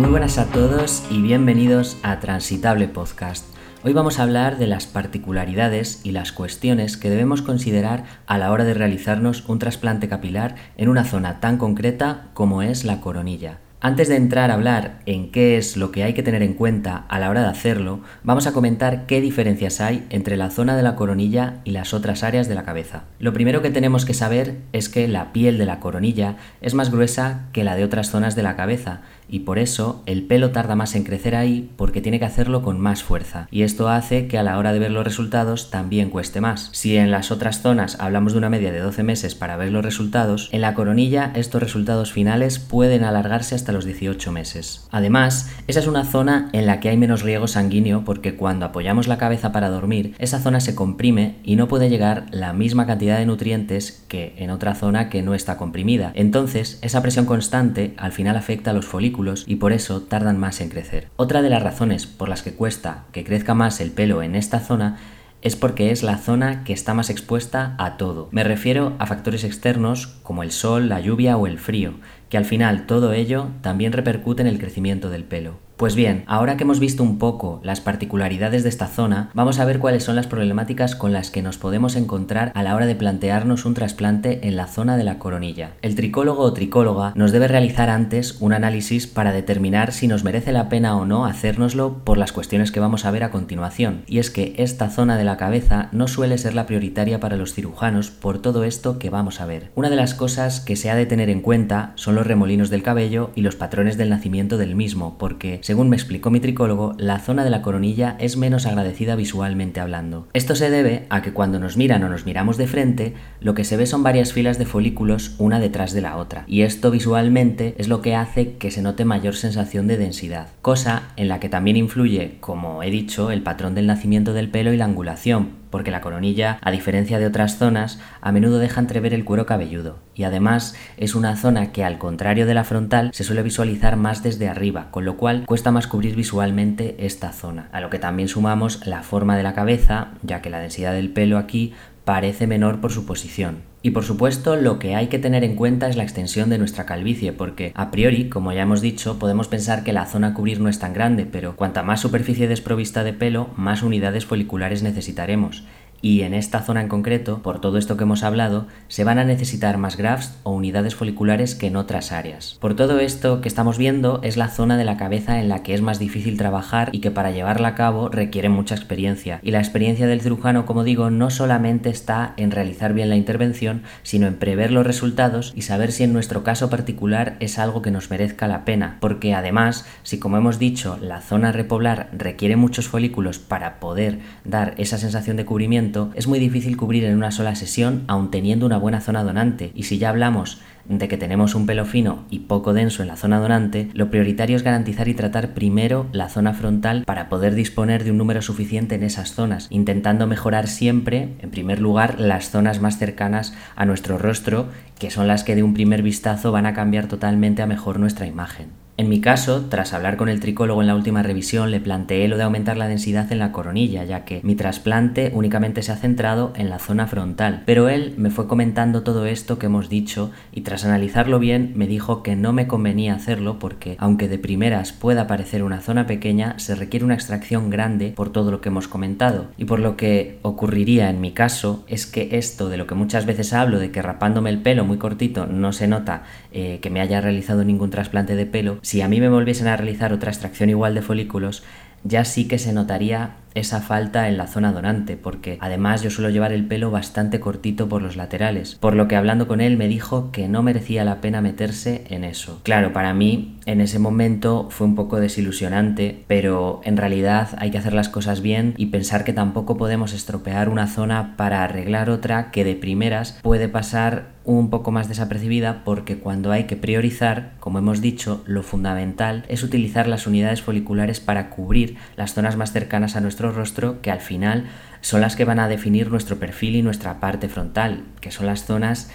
buenas a todos y bienvenidos a Transitable Podcast. Hoy vamos a hablar de las particularidades y las cuestiones que debemos considerar a la hora de realizarnos un trasplante capilar en una zona tan concreta como es la coronilla. Antes de entrar a hablar en qué es lo que hay que tener en cuenta a la hora de hacerlo, vamos a comentar qué diferencias hay entre la zona de la coronilla y las otras áreas de la cabeza. Lo primero que tenemos que saber es que la piel de la coronilla es más gruesa que la de otras zonas de la cabeza y por eso el pelo tarda más en crecer ahí porque tiene que hacerlo con más fuerza y esto hace que a la hora de ver los resultados también cueste más. Si en las otras zonas hablamos de una media de 12 meses para ver los resultados, en la coronilla estos resultados finales pueden alargarse hasta los 18 meses. Además, esa es una zona en la que hay menos riego sanguíneo porque cuando apoyamos la cabeza para dormir, esa zona se comprime y no puede llegar la misma cantidad de nutrientes que en otra zona que no está comprimida. Entonces, esa presión constante al final afecta a los folículos y por eso tardan más en crecer. Otra de las razones por las que cuesta que crezca más el pelo en esta zona es porque es la zona que está más expuesta a todo. Me refiero a factores externos como el sol, la lluvia o el frío, que al final todo ello también repercute en el crecimiento del pelo. Pues bien, ahora que hemos visto un poco las particularidades de esta zona, vamos a ver cuáles son las problemáticas con las que nos podemos encontrar a la hora de plantearnos un trasplante en la zona de la coronilla. El tricólogo o tricóloga nos debe realizar antes un análisis para determinar si nos merece la pena o no hacérnoslo por las cuestiones que vamos a ver a continuación. Y es que esta zona de la cabeza no suele ser la prioritaria para los cirujanos por todo esto que vamos a ver. Una de las cosas que se ha de tener en cuenta son los remolinos del cabello y los patrones del nacimiento del mismo, porque según me explicó mi tricólogo, la zona de la coronilla es menos agradecida visualmente hablando. Esto se debe a que cuando nos miran o nos miramos de frente, lo que se ve son varias filas de folículos una detrás de la otra, y esto visualmente es lo que hace que se note mayor sensación de densidad, cosa en la que también influye, como he dicho, el patrón del nacimiento del pelo y la angulación, porque la coronilla, a diferencia de otras zonas, a menudo deja entrever el cuero cabelludo, y además es una zona que al contrario de la frontal se suele visualizar más desde arriba, con lo cual cuesta más cubrir visualmente esta zona, a lo que también sumamos la forma de la cabeza, ya que la densidad del pelo aquí parece menor por su posición. Y por supuesto, lo que hay que tener en cuenta es la extensión de nuestra calvicie, porque a priori, como ya hemos dicho, podemos pensar que la zona a cubrir no es tan grande, pero cuanta más superficie desprovista de pelo, más unidades foliculares necesitaremos y en esta zona en concreto, por todo esto que hemos hablado, se van a necesitar más grafts o unidades foliculares que en otras áreas. Por todo esto que estamos viendo es la zona de la cabeza en la que es más difícil trabajar y que para llevarla a cabo requiere mucha experiencia. Y la experiencia del cirujano, como digo, no solamente está en realizar bien la intervención, sino en prever los resultados y saber si en nuestro caso particular es algo que nos merezca la pena. Porque además, si como hemos dicho, la zona repoblar requiere muchos folículos para poder dar esa sensación de cubrimiento, es muy difícil cubrir en una sola sesión aun teniendo una buena zona donante. Y si ya hablamos de que tenemos un pelo fino y poco denso en la zona donante, lo prioritario es garantizar y tratar primero la zona frontal para poder disponer de un número suficiente en esas zonas, intentando mejorar siempre, en primer lugar, las zonas más cercanas a nuestro rostro, que son las que de un primer vistazo van a cambiar totalmente a mejor nuestra imagen. En mi caso, tras hablar con el tricólogo en la última revisión, le planteé lo de aumentar la densidad en la coronilla, ya que mi trasplante únicamente se ha centrado en la zona frontal. Pero él me fue comentando todo esto que hemos dicho y tras analizarlo bien me dijo que no me convenía hacerlo porque, aunque de primeras pueda parecer una zona pequeña, se requiere una extracción grande por todo lo que hemos comentado. Y por lo que ocurriría en mi caso es que esto de lo que muchas veces hablo, de que rapándome el pelo muy cortito no se nota eh, que me haya realizado ningún trasplante de pelo, si a mí me volviesen a realizar otra extracción igual de folículos, ya sí que se notaría esa falta en la zona donante, porque además yo suelo llevar el pelo bastante cortito por los laterales, por lo que hablando con él me dijo que no merecía la pena meterse en eso. Claro, para mí en ese momento fue un poco desilusionante, pero en realidad hay que hacer las cosas bien y pensar que tampoco podemos estropear una zona para arreglar otra que de primeras puede pasar un poco más desapercibida porque cuando hay que priorizar, como hemos dicho, lo fundamental es utilizar las unidades foliculares para cubrir las zonas más cercanas a nuestro rostro que al final son las que van a definir nuestro perfil y nuestra parte frontal, que son las zonas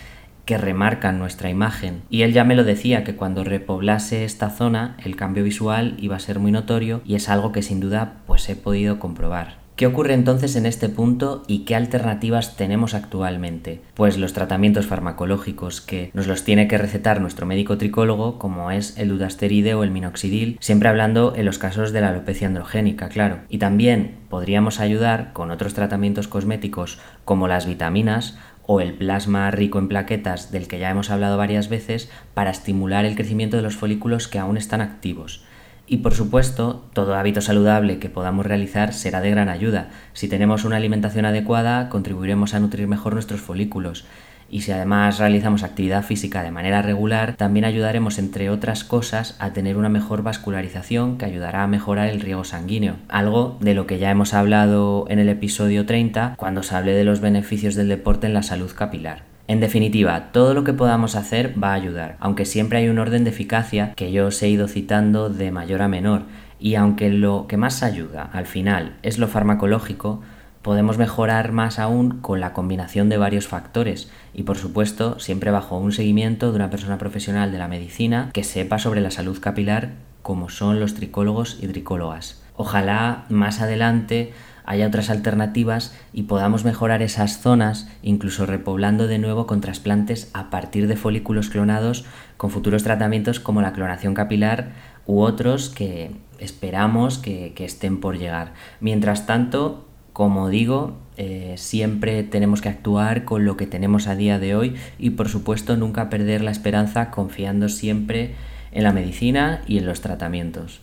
que remarcan nuestra imagen. Y él ya me lo decía, que cuando repoblase esta zona el cambio visual iba a ser muy notorio y es algo que sin duda pues he podido comprobar. ¿Qué ocurre entonces en este punto y qué alternativas tenemos actualmente? Pues los tratamientos farmacológicos que nos los tiene que recetar nuestro médico tricólogo, como es el dudasteride o el minoxidil, siempre hablando en los casos de la alopecia androgénica, claro. Y también podríamos ayudar con otros tratamientos cosméticos como las vitaminas o el plasma rico en plaquetas del que ya hemos hablado varias veces para estimular el crecimiento de los folículos que aún están activos. Y por supuesto, todo hábito saludable que podamos realizar será de gran ayuda. Si tenemos una alimentación adecuada, contribuiremos a nutrir mejor nuestros folículos. Y si además realizamos actividad física de manera regular, también ayudaremos, entre otras cosas, a tener una mejor vascularización que ayudará a mejorar el riego sanguíneo. Algo de lo que ya hemos hablado en el episodio 30 cuando se hable de los beneficios del deporte en la salud capilar. En definitiva, todo lo que podamos hacer va a ayudar, aunque siempre hay un orden de eficacia que yo os he ido citando de mayor a menor, y aunque lo que más ayuda al final es lo farmacológico, podemos mejorar más aún con la combinación de varios factores y por supuesto siempre bajo un seguimiento de una persona profesional de la medicina que sepa sobre la salud capilar como son los tricólogos y tricólogas. Ojalá más adelante haya otras alternativas y podamos mejorar esas zonas, incluso repoblando de nuevo con trasplantes a partir de folículos clonados con futuros tratamientos como la clonación capilar u otros que esperamos que, estén por llegar. Mientras tanto, como digo, eh, siempre tenemos que actuar con lo que tenemos a día de hoy y por supuesto nunca perder la esperanza confiando siempre en la medicina y en los tratamientos.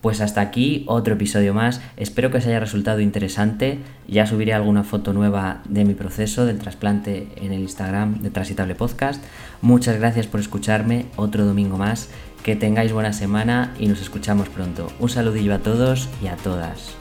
Pues hasta aquí otro episodio más. Espero que os haya resultado interesante. Ya subiré alguna foto nueva de mi proceso del trasplante en el Instagram de Transitable Podcast. Muchas gracias por escucharme otro domingo más. Que tengáis buena semana y nos escuchamos pronto. Un saludillo a todos y a todas.